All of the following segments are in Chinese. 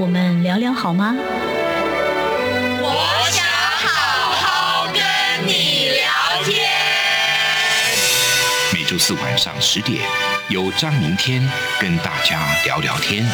我们聊聊好吗？我想好好跟你聊天。每周四晚上十点，由张明天跟大家聊聊天。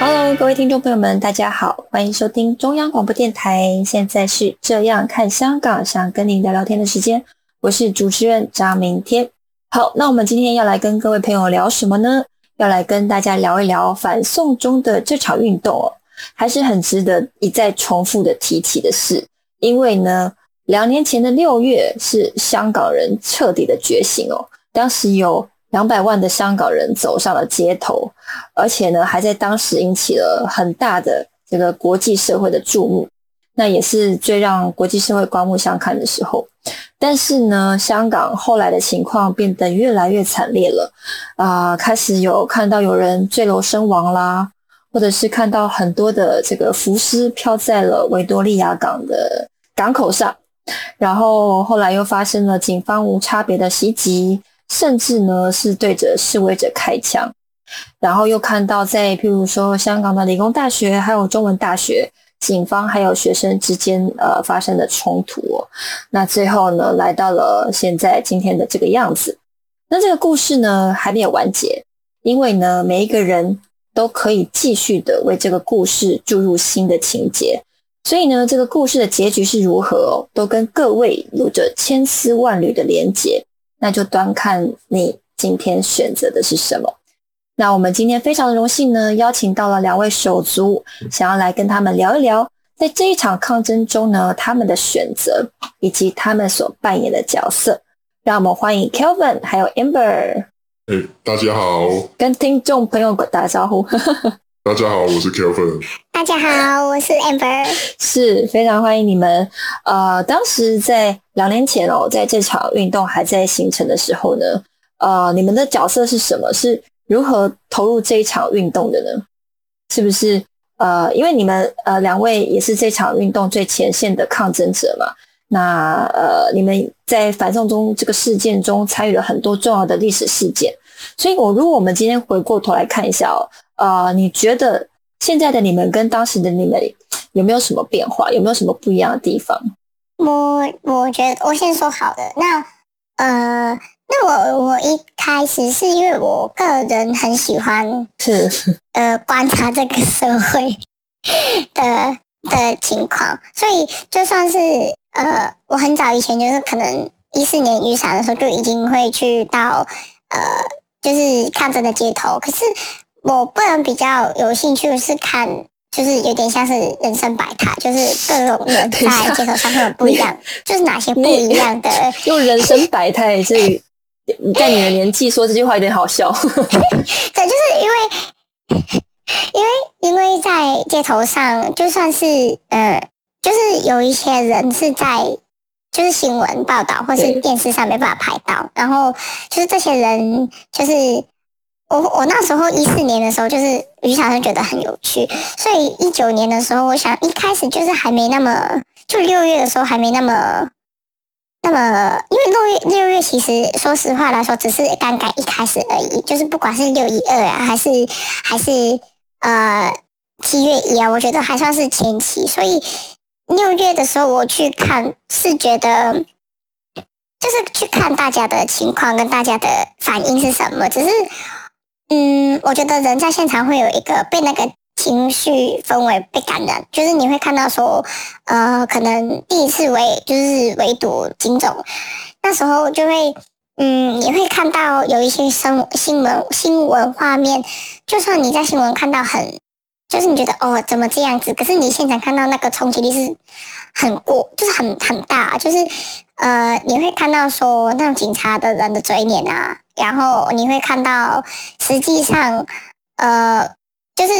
Hello，各位听众朋友们，大家好，欢迎收听中央广播电台。现在是这样看香港，想跟您聊聊天的时间，我是主持人张明天。好，那我们今天要来跟各位朋友聊什么呢？要来跟大家聊一聊反送中的这场运动哦，还是很值得一再重复的提起的事。因为呢，两年前的六月是香港人彻底的觉醒哦，当时有两百万的香港人走上了街头，而且呢，还在当时引起了很大的这个国际社会的注目，那也是最让国际社会刮目相看的时候。但是呢，香港后来的情况变得越来越惨烈了，啊、开始有看到有人坠楼身亡啦，或者是看到很多的这个浮尸飘在了维多利亚港的港口上，然后后来又发生了警方无差别的袭击，甚至呢是对着示威者开枪，然后又看到在譬如说香港的理工大学还有中文大学，警方还有学生之间呃发生的冲突、那最后呢来到了现在今天的这个样子。那这个故事呢还没有完结，因为呢每一个人都可以继续的为这个故事注入新的情节。所以呢，这个故事的结局是如何哦，都跟各位有着千丝万缕的连结，那就端看你今天选择的是什么。那我们今天非常的荣幸呢，邀请到了两位手足，想要来跟他们聊一聊，在这一场抗争中呢，他们的选择以及他们所扮演的角色。让我们欢迎 Kelvin 还有 Amber 哎、大家好，跟听众朋友打个招呼。大家好，我是 Kelvin。大家好，我是 Amber。是非常欢迎你们。呃，当时在两年前哦，在这场运动还在形成的时候呢，呃，你们的角色是什么？是如何投入这一场运动的呢？是不是呃，因为你们呃两位也是这场运动最前线的抗争者嘛？那呃，你们在反送中这个事件中参与了很多重要的历史事件，所以我如果我们今天回过头来看一下哦，呃，你觉得现在的你们跟当时的你们有没有什么变化？有没有什么不一样的地方？我我觉得我先说好的，那呃，那我我一开始是因为我个人很喜欢是呃观察这个社会的的情况，所以就算是呃我很早以前就是可能一四年雨伞的时候就已经会去到呃就是抗争的街头，可是我个人比较有兴趣的是看。就是有点像是人生百态，就是各种人 在街头上会有不一样，就是哪些不一样的用人生百态，这在你的年纪说这句话有点好笑。对，就是因为，因为因为在街头上，就算是呃，就是有一些人是在就是新闻报道或是电视上没办法拍到，然后就是这些人，就是我我那时候一四年的时候，就是于小生觉得很有趣，所以一九年的时候，我想一开始就是还没那么，就六月的时候还没那么。那么，因为六月六月其实说实话来说，只是刚刚一开始而已。就是不管是六一二啊，还是还是呃七月一啊，我觉得还算是前期。所以六月的时候我去看，是觉得就是去看大家的情况跟大家的反应是什么。只是嗯，我觉得人在现场会有一个被那个情绪氛围被感染，就是你会看到说，呃，可能第一次围就是围堵警总，那时候就会，嗯，你会看到有一些新新闻新闻画面，就算你在新闻看到很，就是你觉得哦怎么这样子，可是你现场看到那个冲击力是很过，就是很很大，就是呃，你会看到说那种警察的人的嘴脸啊，然后你会看到实际上。呃，就是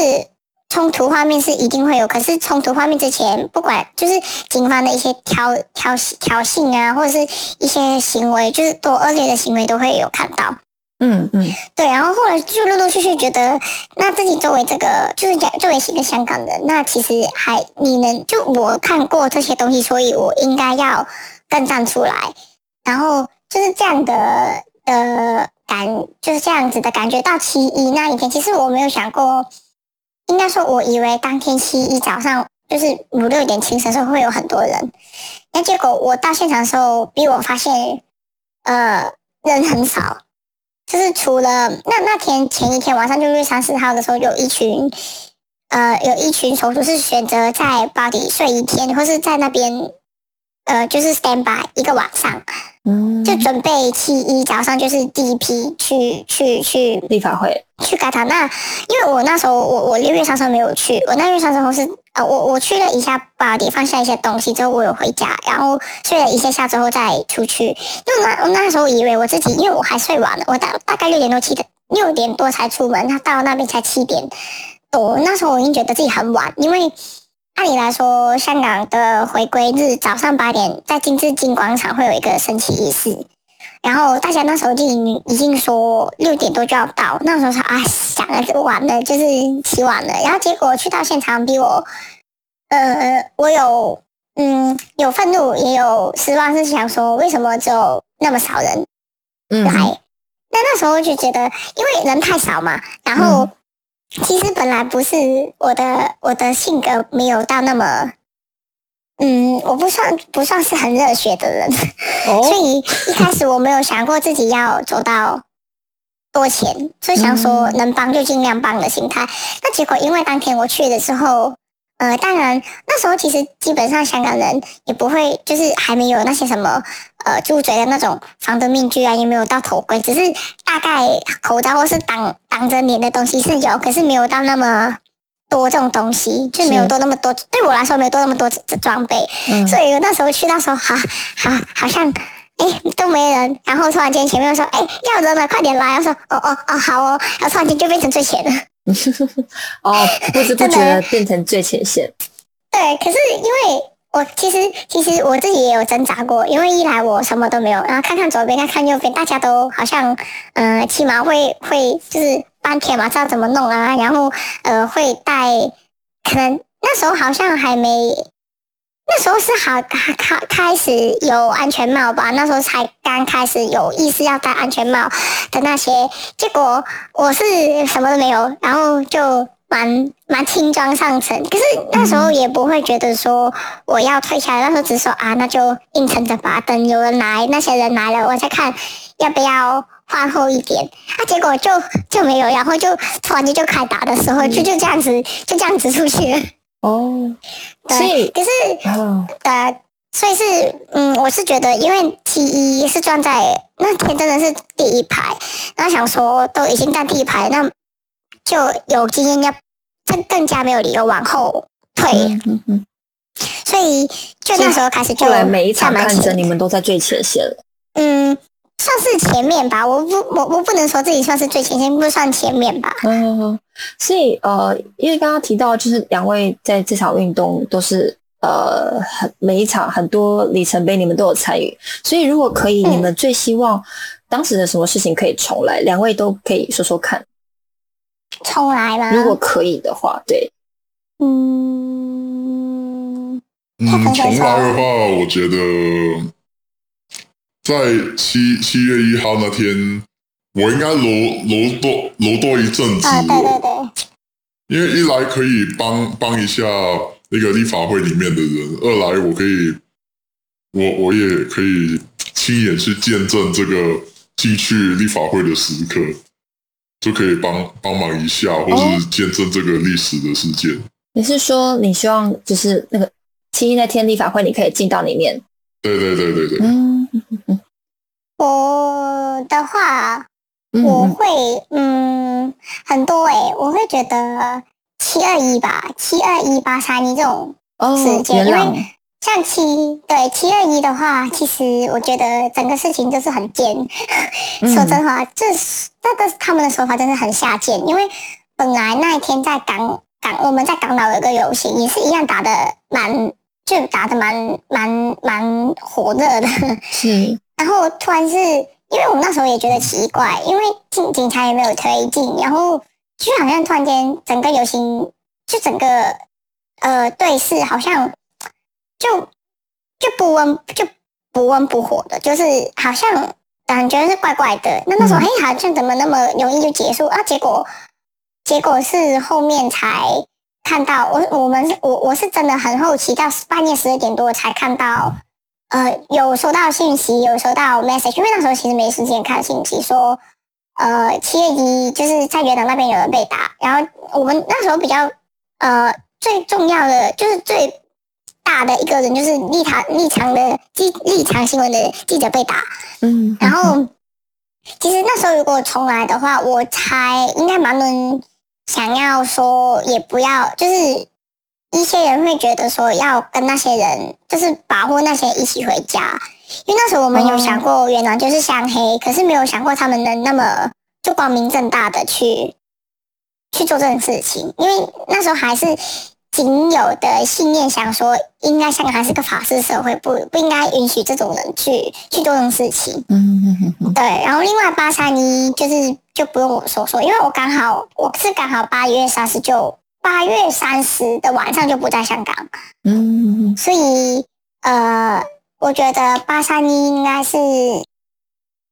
冲突画面是一定会有，可是冲突画面之前，不管就是警方的一些挑挑挑衅啊，或者是一些行为，就是多恶劣的行为都会有看到。嗯嗯，对，然后后来就陆陆续续觉得，那自己作为这个就是讲作为一个香港人，那其实还你能就我看过这些东西，所以我应该要更站出来，然后就是这样的呃感，就是这样子的感觉。到七一那一天，其实我没有想过，应该说我以为当天七一早上就是五六点清晨时候会有很多人，那结果我到现场的时候，比我发现呃人很少。就是除了那那天前一天晚上，就六月三十号的时候，有一群，呃，有一群手足是选择在巴黎睡一天，或是在那边，呃，就是 stand by 一个晚上，嗯，就准备七一早上就是第一批去去去立法会去改他。那因为我那时候我我六月三十号没有去，我那月三十号是呃我我去了一下巴黎，放下一些东西之后，我有回家，然后睡了一下下之后再出去。因为那我那时候以为我自己，因为我还睡晚了，我大大概六点多七点六点多才出门，他到那边才七点多。那时候我已经觉得自己很晚，因为按理来说，香港的回归日早上八点在金紫金广场会有一个升旗仪式。然后大家那时候就已经已经说六点多就要到，那时候说啊想了就晚了，就是起晚了。然后结果去到现场，比我，呃，我有嗯有愤怒，也有失望，是想说为什么只有那么少人来？那那时候就觉得，因为人太少嘛。然后其实本来不是我的我的性格没有到那么。嗯，我不算不算是很热血的人，所以一开始我没有想过自己要走到多钱，就想说能帮就尽量帮的心态。那结果因为当天我去的时候，呃，当然那时候其实基本上香港人也不会，就是还没有那些什么呃住嘴的那种防毒面具啊，也没有到头盔，只是大概口罩或是挡挡着脸的东西是有，可是没有到那么。多这种东西就没有多那么多，对我来说没有多那么多的装备，所以那时候去那时候，好好好像哎都没人，然后突然间前面说哎要人了，快点来，我说哦哦哦好哦，然后突然间就变成最前了，哦不知不觉的变成最前线。对，可是因为我其实其实我自己也有挣扎过，因为一来我什么都没有，然后看看左边看看右边，大家都好像嗯起码会会就是。半天嘛，知道怎么弄啊？然后呃，会带，可能那时候好像还没，那时候是好开开开始有安全帽吧？那时候才刚开始有意识要戴安全帽的那些，结果我是什么都没有，然后就蛮蛮轻装上阵。可是那时候也不会觉得说我要退下来，那时候只说啊，那就硬撑着吧，等有人来，那些人来了，我再看要不要。换厚一点，啊，结果就就没有，然后就突然间就开打的时候，就就这样子，就这样子出去了。哦，对，可是，呃，所以是，嗯，我是觉得，因为 T 一是站在那天真的是第一排，然后想说都已经站第一排，那就有经验，要更更加没有理由往后退。嗯嗯，所以就那时候开始就每一场看着你们都在最前线了。嗯。算是前面吧，我不，我我不能说自己算是最前线，不算前面吧。嗯，所以呃，因为刚刚提到，就是两位在这场运动都是呃，很每一场很多里程碑，你们都有参与。所以如果可以，你们最希望当时的什么事情可以重来？两位都可以说说看。重来吗？如果可以的话，对。嗯，嗯，重来的话，我觉得。在七七月一号那天，我应该挪挪多挪多一阵子了。因为一来可以帮帮一下那个立法会里面的人，二来我可以，我我也可以亲眼去见证这个进去立法会的时刻，就可以帮帮忙一下，或是见证这个历史的事件。你是说你希望就是那个七一那天立法会，你可以进到里面？对对对对对。嗯，我的话，我会嗯很多诶，我会觉得七二一吧，七二一八三一这种时间，因为像七对七二一的话，其实我觉得整个事情就是很贱。说真话，这是那个他们的说法真的很下贱，因为本来那一天在港港，我们在港岛有个游行，也是一样打的蛮，就打的蛮蛮蛮火热的。是，然后突然是因为我们那时候也觉得奇怪，因为警警察也没有推进，然后就好像突然间整个游行就整个呃对视好像就就不温就不温不火的，就是好像。感觉是怪怪的，那那时候嘿，好像怎么那么容易就结束啊？结果结果是后面才看到，我我们我我是真的很好奇，到半夜十二点多才看到，呃，有收到信息，有收到 message，因为那时候其实没时间看信息，说呃七月一就是在元朗那边有人被打，然后我们那时候比较呃最重要的就是最。大的一个人就是立场立场的记立场新闻的记者被打，嗯，然后其实那时候如果重来的话，我猜应该蛮多人想要说也不要，就是一些人会觉得说要跟那些人就是保护那些一起回家，因为那时候我们有想过原来就是相黑，可是没有想过他们能那么就光明正大的去去做这种事情，因为那时候还是。仅有的信念想说，应该香港还是个法治社会，不不应该允许这种人去去做这种事情。嗯嗯嗯对，然后另外八三一就是就不用我说说，因为我刚好我是刚好八月三十就八月三十的晚上就不在香港。嗯。所以呃，我觉得八三一应该是，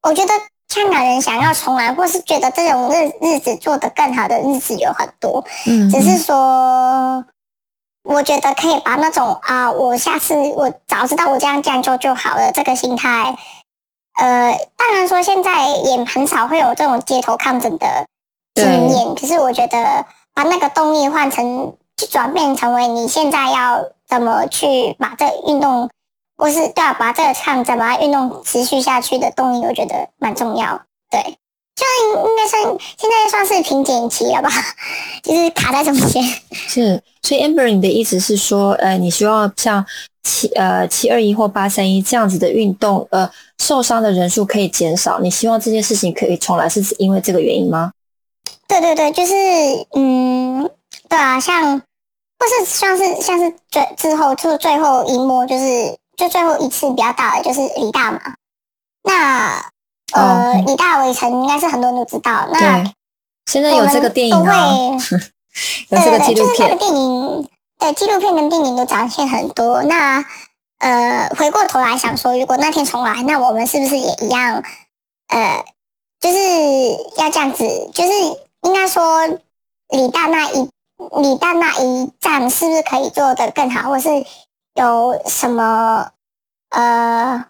我觉得香港人想要重来，或是觉得这种日日子做得更好的日子有很多。嗯。只是说。我觉得可以把那种啊，我下次我早知道我这样这样做就好了这个心态，呃，当然说现在也很少会有这种街头抗争的经验，可是我觉得把那个动力换成，去转变成为你现在要怎么去把这运动，或是对啊，把这个抗争把它运动持续下去的动力，我觉得蛮重要，对。就应该算现在算是瓶颈期了吧，就是卡在中间。是，所以 Amber，你的意思是说，呃，你希望像七呃七二一或八三一这样子的运动，呃，受伤的人数可以减少？你希望这件事情可以重来，是因为这个原因吗？对对对，就是嗯，对啊，像或是像是像是最之后就最后一幕，就是就最后一次比较大的就是李大嘛，那。呃，李大围城应该是很多人都知道。那现在有这个电影啊，有这个纪录片。电影对纪录片跟电影都展现很多。那呃，回过头来想说，如果那天重来，那我们是不是也一样？呃，就是要这样子，就是应该说李大那一李大那一站是不是可以做的更好，或是有什么呃？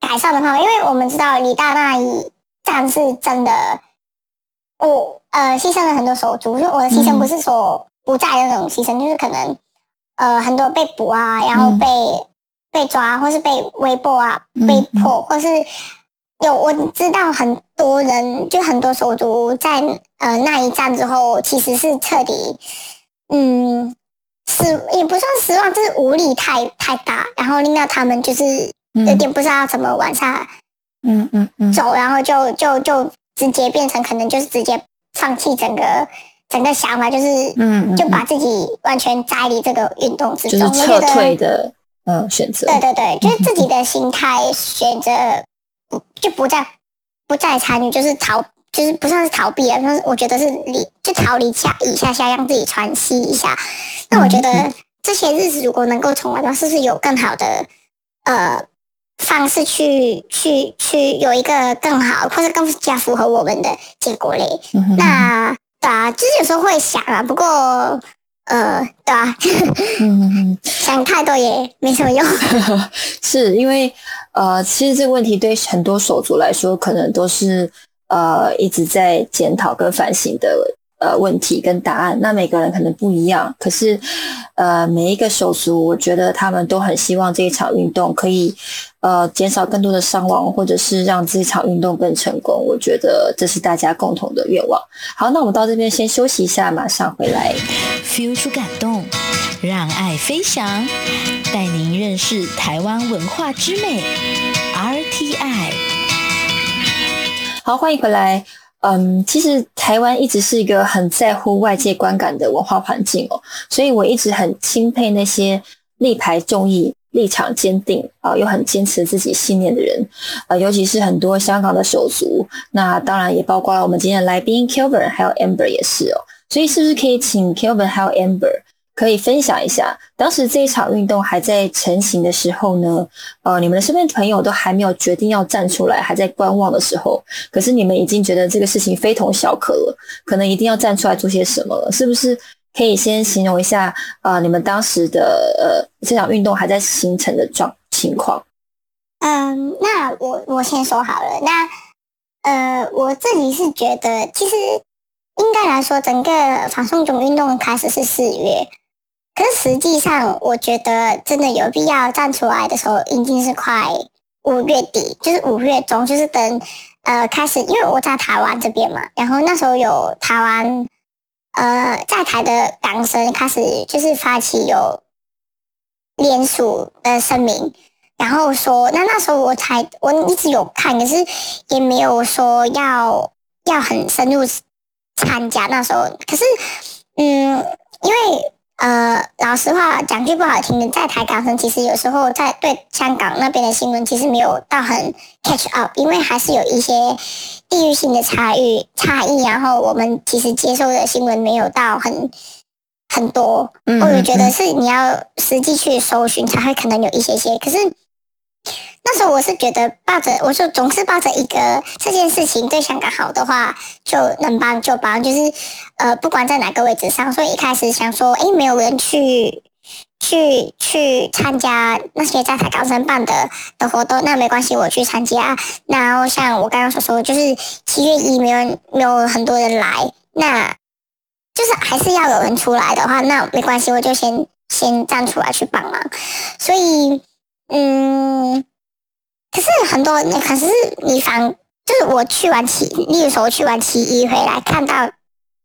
改善的话，因为我们知道李大那一站是真的，我呃牺牲了很多手足。就我的牺牲不是说不在的那种牺牲，就是可能呃很多被捕啊，然后被被抓，或是被微博啊被迫，或是有我知道很多人就很多手足在呃那一战之后，其实是彻底嗯失也不算失望，就是无力太太大，然后令到他们就是。有点不知道怎么往下，嗯嗯嗯，走，然后就就就直接变成可能就是直接放弃整个整个想法，就是嗯，就把自己完全摘离这个运动之中，就是撤退的嗯选择。对对对，就是自己的心态选择不就不再不再参与，就是逃，就是不算是逃避啊，但是我觉得是离就逃离下一下下，让自己喘息一下。那我觉得这些日子如果能够重来的话，是不是有更好的呃？方式去去去有一个更好或者更加符合我们的结果嘞。那对啊，就是有时候会想啊，不过呃，对啊，想太多也没什么用。是因为呃，其实这个问题对很多手足来说，可能都是呃一直在检讨跟反省的。呃，问题跟答案，那每个人可能不一样。可是，呃，每一个手足，我觉得他们都很希望这一场运动可以，呃，减少更多的伤亡，或者是让这一场运动更成功。我觉得这是大家共同的愿望。好，那我们到这边先休息一下，马上回来。feel 出感动，让爱飞翔，带您认识台湾文化之美。RTI，好，欢迎回来。嗯，其实台湾一直是一个很在乎外界观感的文化环境哦，所以我一直很钦佩那些力排众议、立场坚定啊，又很坚持自己信念的人，呃，尤其是很多香港的手足，那当然也包括了我们今天的来宾 Kelvin 还有 Amber 也是哦，所以是不是可以请 Kelvin 还有 Amber？可以分享一下，当时这一场运动还在成型的时候呢，呃，你们的身边朋友都还没有决定要站出来，还在观望的时候，可是你们已经觉得这个事情非同小可了，可能一定要站出来做些什么了，是不是？可以先形容一下啊，你们当时的呃这场运动还在形成的状情况。嗯，那我我先说好了，那呃，我自己是觉得，其实应该来说，整个反送中运动开始是四月。可是实际上，我觉得真的有必要站出来的时候，已经是快五月底，就是五月中，就是等呃开始，因为我在台湾这边嘛，然后那时候有台湾呃在台的港生开始就是发起有联署的声明，然后说，那那时候我才我一直有看，可是也没有说要要很深入参加。那时候，可是嗯，因为。呃，老实话讲句不好听的，在台港生其实有时候在对香港那边的新闻其实没有到很 catch up，因为还是有一些地域性的差异差异，然后我们其实接收的新闻没有到很很多，我也觉得是你要实际去搜寻才会可能有一些些，可是。那时候我是觉得抱着，我就总是抱着一个这件事情对香港好的话，就能帮就帮，就是呃，不管在哪个位置上。所以一开始想说，哎，没有人去去去参加那些在台高升办的的活动，那没关系，我去参加。然后像我刚刚所说，就是七月一没有没有很多人来，那就是还是要有人出来的话，那没关系，我就先先站出来去帮忙。所以，嗯。可是很多，可是你反就是我去完七，例如说我去完七一回来，看到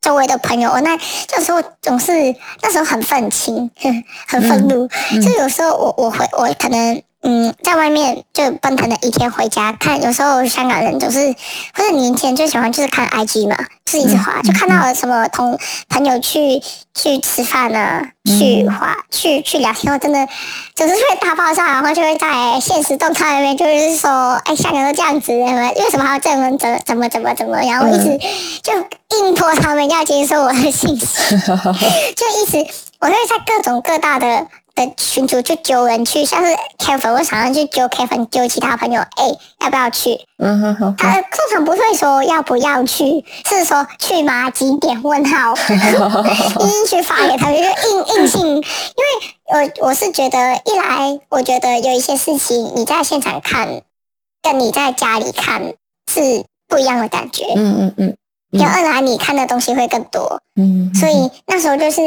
周围的朋友，我那这时候总是那时候很愤青，很愤怒，就有时候我我回我可能。嗯，在外面就奔腾了一天，回家看。有时候香港人总是或者年轻人最喜欢就是看 IG 嘛，就是一直滑，就看到了什么同朋友去去吃饭呢，去话去去聊天，我真的总是会大爆炸，然后就会在现实动态里面就是说，哎，香港都这样子，为什么还要这样怎怎么怎么怎么，然后一直就硬拖他们要接受我的信息，就一直我会在各种各大的。的群主就揪人去，像是 Kevin，我常常去揪 Kevin，揪其他朋友，哎，要不要去？嗯哼哼。他通常不会说要不要去，是说去吗？几点？问号。硬硬去发给他们，就硬硬性。因为我我是觉得，一来我觉得有一些事情你在现场看，跟你在家里看是不一样的感觉。嗯嗯嗯。就二来你看的东西会更多。嗯。所以那时候就是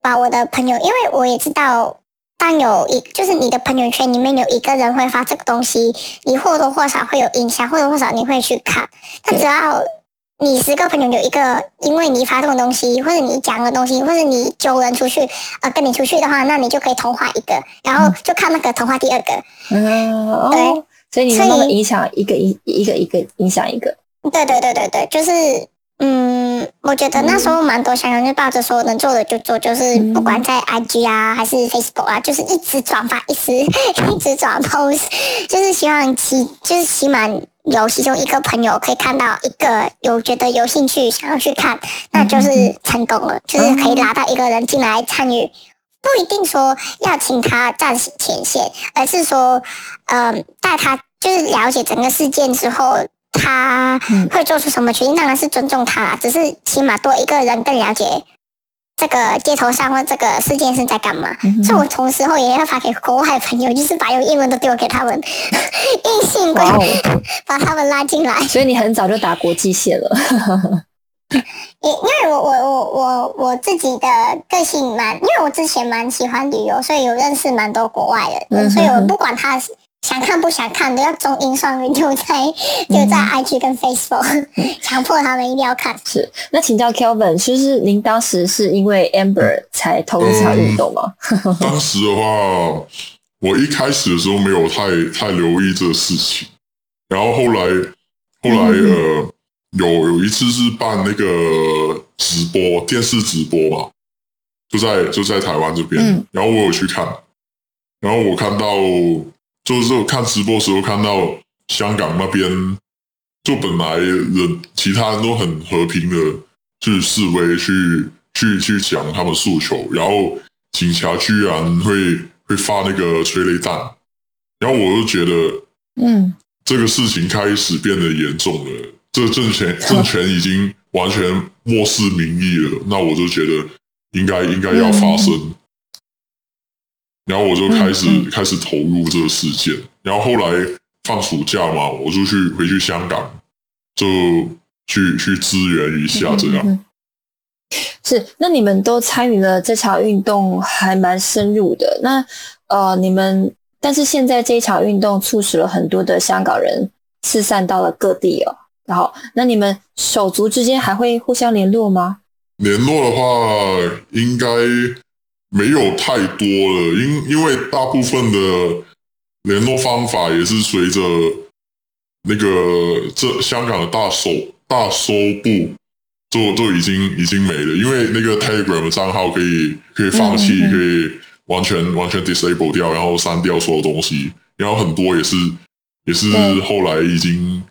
把我的朋友，因为我也知道。当有一就是你的朋友圈里面有一个人会发这个东西，你或多或少会有影响，或多或少你会去看。那只要你十个朋友有一个因为你发这种东西，或者你讲的东西，或者你揪人出去呃跟你出去的话，那你就可以同化一个，然后就看那个同化第二个。嗯，对，所以你慢慢影响一个一一个一个影响一个。对对对对对，就是。嗯，我觉得那时候蛮多香港人抱着说能做的就做，就是不管在 IG 啊还是 Facebook 啊，就是一直转发，一直 一直转 post，就是希望其就是起码有其中一个朋友可以看到一个有觉得有兴趣想要去看，那就是成功了，就是可以拉到一个人进来参与，不一定说要请他站前线，而是说，嗯，带他就是了解整个事件之后。他会做出什么决定？当然是尊重他，只是起码多一个人更了解这个街头上或这个事件是在干嘛。所以我同时候也要发给国外朋友，就是把用英文都丢给他们，硬性把 把他们拉进来。所以你很早就打国际线了。因 因为我我我我我自己的个性蛮，因为我之前蛮喜欢旅游，所以有认识蛮多国外的，所以我不管他是。想看不想看都要中英双语，就在就在 IG 跟 Facebook 强迫他们一定要看。是，那请教 Kelvin，其实您当时是因为 Amber 才投入这场运动吗？当时的话，我一开始的时候没有太太留意这个事情，然后后来后来呃，有有一次是办那个直播电视直播嘛，就在就在台湾这边，嗯。然后我有去看，然后我看到就是我看直播的时候看到香港那边，就本来人其他人都很和平的去示威，去去去讲他们诉求，然后警察居然会会发那个催泪弹，然后我就觉得嗯，这个事情开始变得严重了，这政权政权已经完全漠视民意了，那我就觉得应该应该要发生，然后我就开始、嗯嗯开始投入这个事件，然后后来放暑假嘛，我就去回去香港，就去去支援一下这样。嗯是，那你们都参与了这场运动，还蛮深入的。那呃，你们但是现在这一场运动促使了很多的香港人四散到了各地哦。然后，那你们手足之间还会互相联络吗？联络的话，应该没有太多了，因因为大部分的联络方法也是随着那个这香港的大收大收部就就已经已经没了，因为那个 Telegram 的账号可以可以放弃，嗯嗯。可以完全完全 disable 掉，然后删掉所有东西，然后很多也是也是后来已经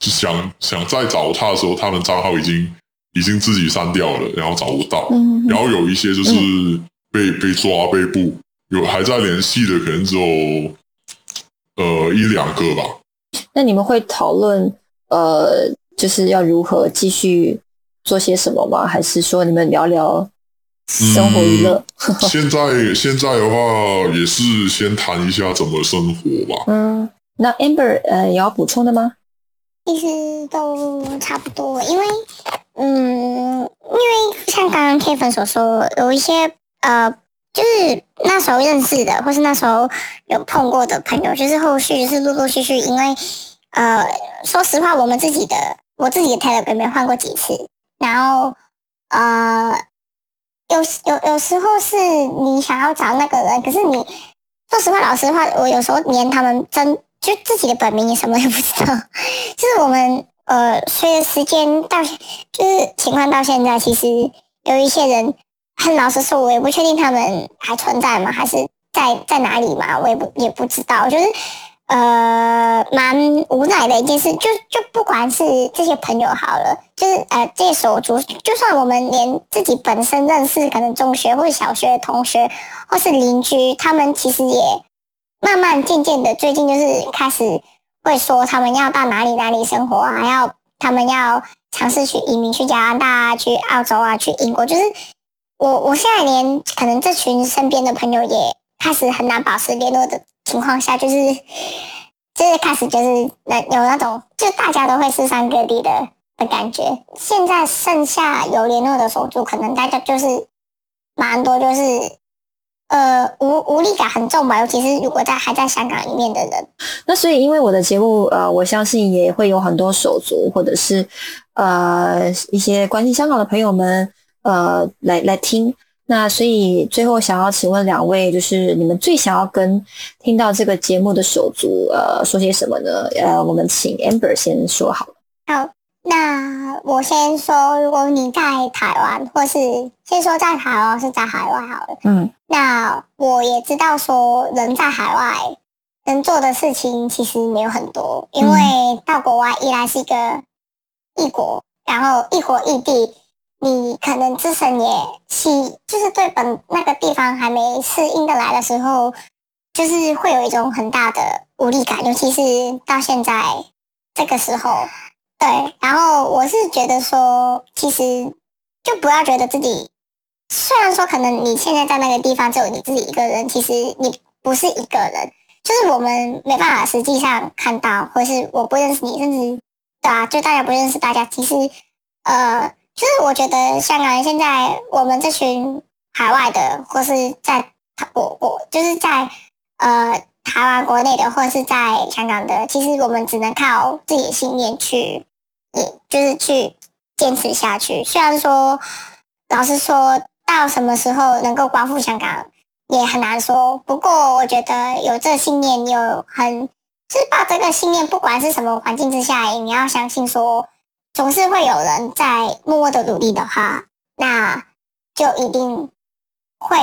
是想想再找他的时候，他们账号已经已经自己删掉了，然后找不到。嗯，然后有一些就是被、被抓被捕，有还在联系的，可能只有呃一两个吧。那你们会讨论呃，就是要如何继续做些什么吗？还是说你们聊聊生活娱乐？现在现在的话，也是先谈一下怎么生活吧。嗯，那 Amber 呃，有要补充的吗？其实都差不多，因为嗯，因为像刚刚 Kevin 所说，有一些呃，就是那时候认识的，或是那时候有碰过的朋友，就是后续是陆陆续续，因为呃，说实话，我们自己的我自己的 Telegram 没换过几次，然后呃，有有有时候是你想要找那个人，可是你说实话，老实话，我有时候连他们真就自己的本名也什么也不知道。就是我们呃，随着时间到，就是情况到现在，其实有一些人，很老实说，我也不确定他们还存在吗，还是在在哪里嘛，我也不也不知道。就是呃，蛮无奈的一件事，就就不管是这些朋友好了，就是呃这些手足，就算我们连自己本身认识，可能中学或者小学的同学，或是邻居，他们其实也慢慢渐渐的，最近就是开始会说他们要到哪里哪里生活啊，还要他们要尝试去移民去加拿大、去澳洲啊、去英国，就是我我现在连可能这群身边的朋友也开始很难保持联络的情况下，就是就是开始就是那有那种就大家都会四散各地的的感觉。现在剩下有联络的手足，可能大家就是蛮多就是。呃，无无力感很重吧，尤其是如果在还在香港里面的人。那所以，因为我的节目，呃，我相信也会有很多手足或者是呃一些关心香港的朋友们，呃，来来听。那所以最后想要请问两位，就是你们最想要跟听到这个节目的手足，呃，说些什么呢？呃，我们请 Amber 先说好了。好，那我先说，如果你在台湾，或是先说在台湾是在海外好了。嗯，那我也知道说，人在海外能做的事情其实没有很多，因为到国外依然是一个异国，然后异国异地，你可能自身也习，就是对本那个地方还没适应的来的时候，就是会有一种很大的无力感，尤其是到现在这个时候。对，然后我是觉得说，其实就不要觉得自己，虽然说可能你现在在那个地方只有你自己一个人，其实你不是一个人，就是我们没办法实际上看到，或是我不认识你，甚至对啊，就大家不认识大家，其实呃，就是我觉得香港人现在我们这群海外的，或是在我我就是在呃台湾国内的，或者是在香港的，其实我们只能靠自己的信念去。也就是去坚持下去。虽然说，老实说，到什么时候能够光复香港也很难说。不过，我觉得有这信念，有很就是把这个信念，不管是什么环境之下，你要相信说，总是会有人在默默的努力的话，那就一定会，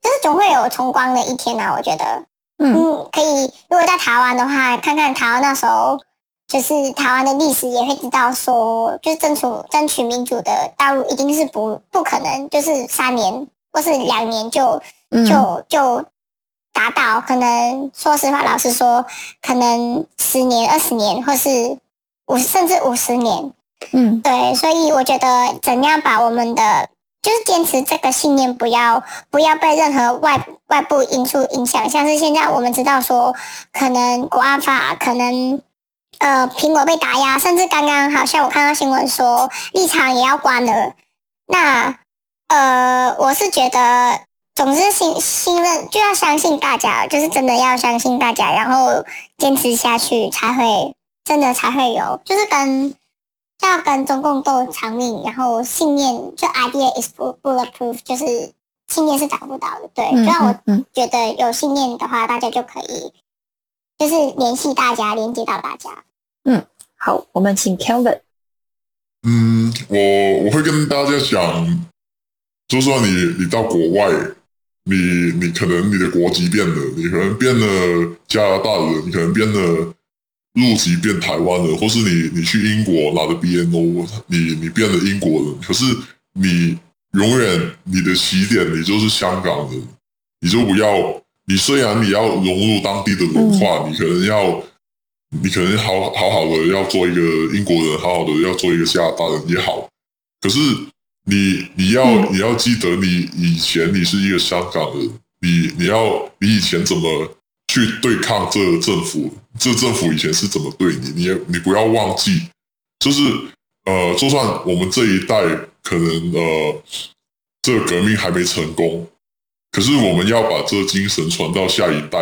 就是总会有重光的一天啊！我觉得，嗯，可以。如果在台湾的话，看看台湾那时候，就是台湾的历史，也会知道说，就是争取争取民主的道路，一定是不不可能，就是三年或是两年就就就达到。可能说实话，老实说，可能十年、二十年，或是五甚至五十年。嗯，对，所以我觉得怎样把我们的就是坚持这个信念，不要不要被任何外外部因素影响。像是现在我们知道说，可能国安法，可能呃苹果被打压，甚至刚刚好像我看到新闻说立场也要关了。那呃，我是觉得，总之信信任就要相信大家，就是真的要相信大家，然后坚持下去，才会真的才会有，就是跟。就要跟中共斗长命，然后信念就 idea is bulletproof，就是信念是打不倒的。对，就让我觉得有信念的话，大家就可以就是联系大家，连接到大家。嗯，好，我们请 Kelvin。嗯，我我会跟大家讲，就算你你到国外，你你可能你的国籍变了，你可能变了加拿大人，你可能变了。入籍变台湾人，或是你你去英国拿的 BNO，你你变了英国人，可是你永远你的起点你就是香港人，你就不要你虽然你要融入当地的文化，你可能要你可能好好好的要做一个英国人，好好的要做一个加拿大人也好，可是你你要你要记得你以前你是一个香港人，你你要你以前怎么？去对抗这个政府，这政府以前是怎么对你？你也你不要忘记，就是呃，就算我们这一代可能呃，这个革命还没成功，可是我们要把这精神传到下一代，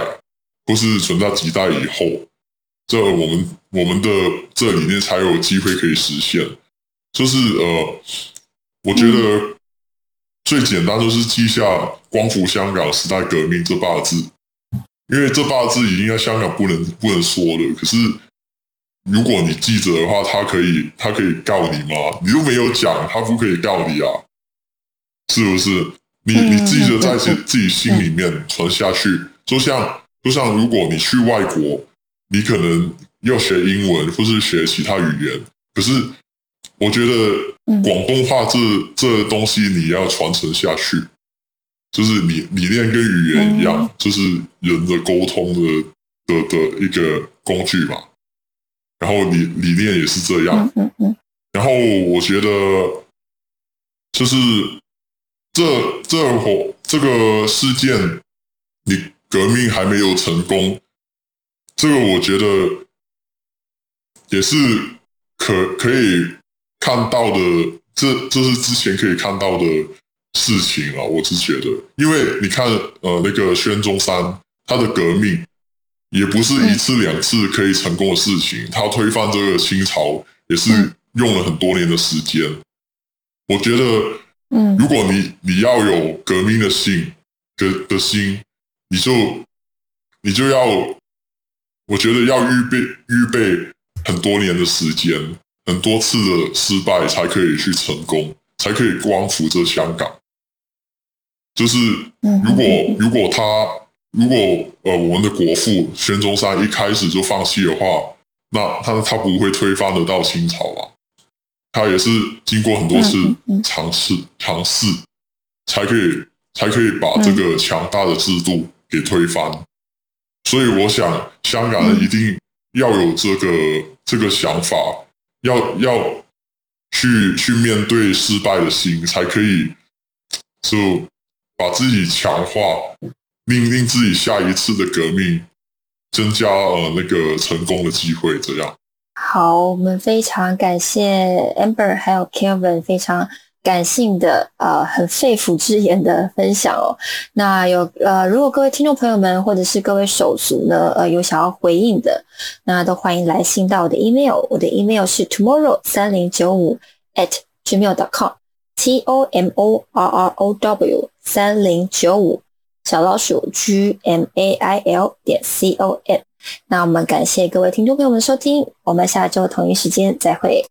或是传到几代以后，这我们我们的这里面才有机会可以实现。就是呃，我觉得最简单就是记下“光复香港时代革命”这八个字。因为这八个字已经在香港不能不能说了，可是如果你记者的话，他可以他可以告你吗？你又没有讲，他不可以告你啊？是不是？你你记者在自自己心里面传下去，就像就像如果你去外国，你可能要学英文或是学其他语言，可是我觉得广东话这这东西你要传承下去。就是理理念跟语言一样，就是人的沟通的的的一个工具嘛。然后理理念也是这样。嗯嗯。然后我觉得，就是这这火这个事件，你革命还没有成功，这个我觉得也是可可以看到的。这这是之前可以看到的。事情啊，我是觉得，因为你看，呃，那个宣中山他的革命也不是一次两次可以成功的事情，他推翻这个清朝也是用了很多年的时间。我觉得，嗯，如果你你要有革命的心的的心，你就你就要，我觉得要预备预备很多年的时间，很多次的失败才可以去成功，才可以光复这香港。就是，如果如果他如果呃我们的国父孙中山一开始就放弃的话，那他他不会推翻得到清朝啊。他也是经过很多次尝试尝试，才可以才可以把这个强大的制度给推翻。所以我想，香港人一定要有这个这个想法，要要去去面对失败的心，才可以就。把自己强化，令令自己下一次的革命增加呃那个成功的机会，这样。好，我们非常感谢 Amber 还有 Kevin 非常感性的呃很肺腑之言的分享哦。那有呃如果各位听众朋友们或者是各位手足呢呃有想要回应的，那都欢迎来信到我的 email，我的 email 是 tomorrow 三零九五 at gmail.com。T O M O R R O W 三零九五小老鼠 G M A I L 点 C O M。那我们感谢各位听众朋友们收听，我们下周同一时间再会。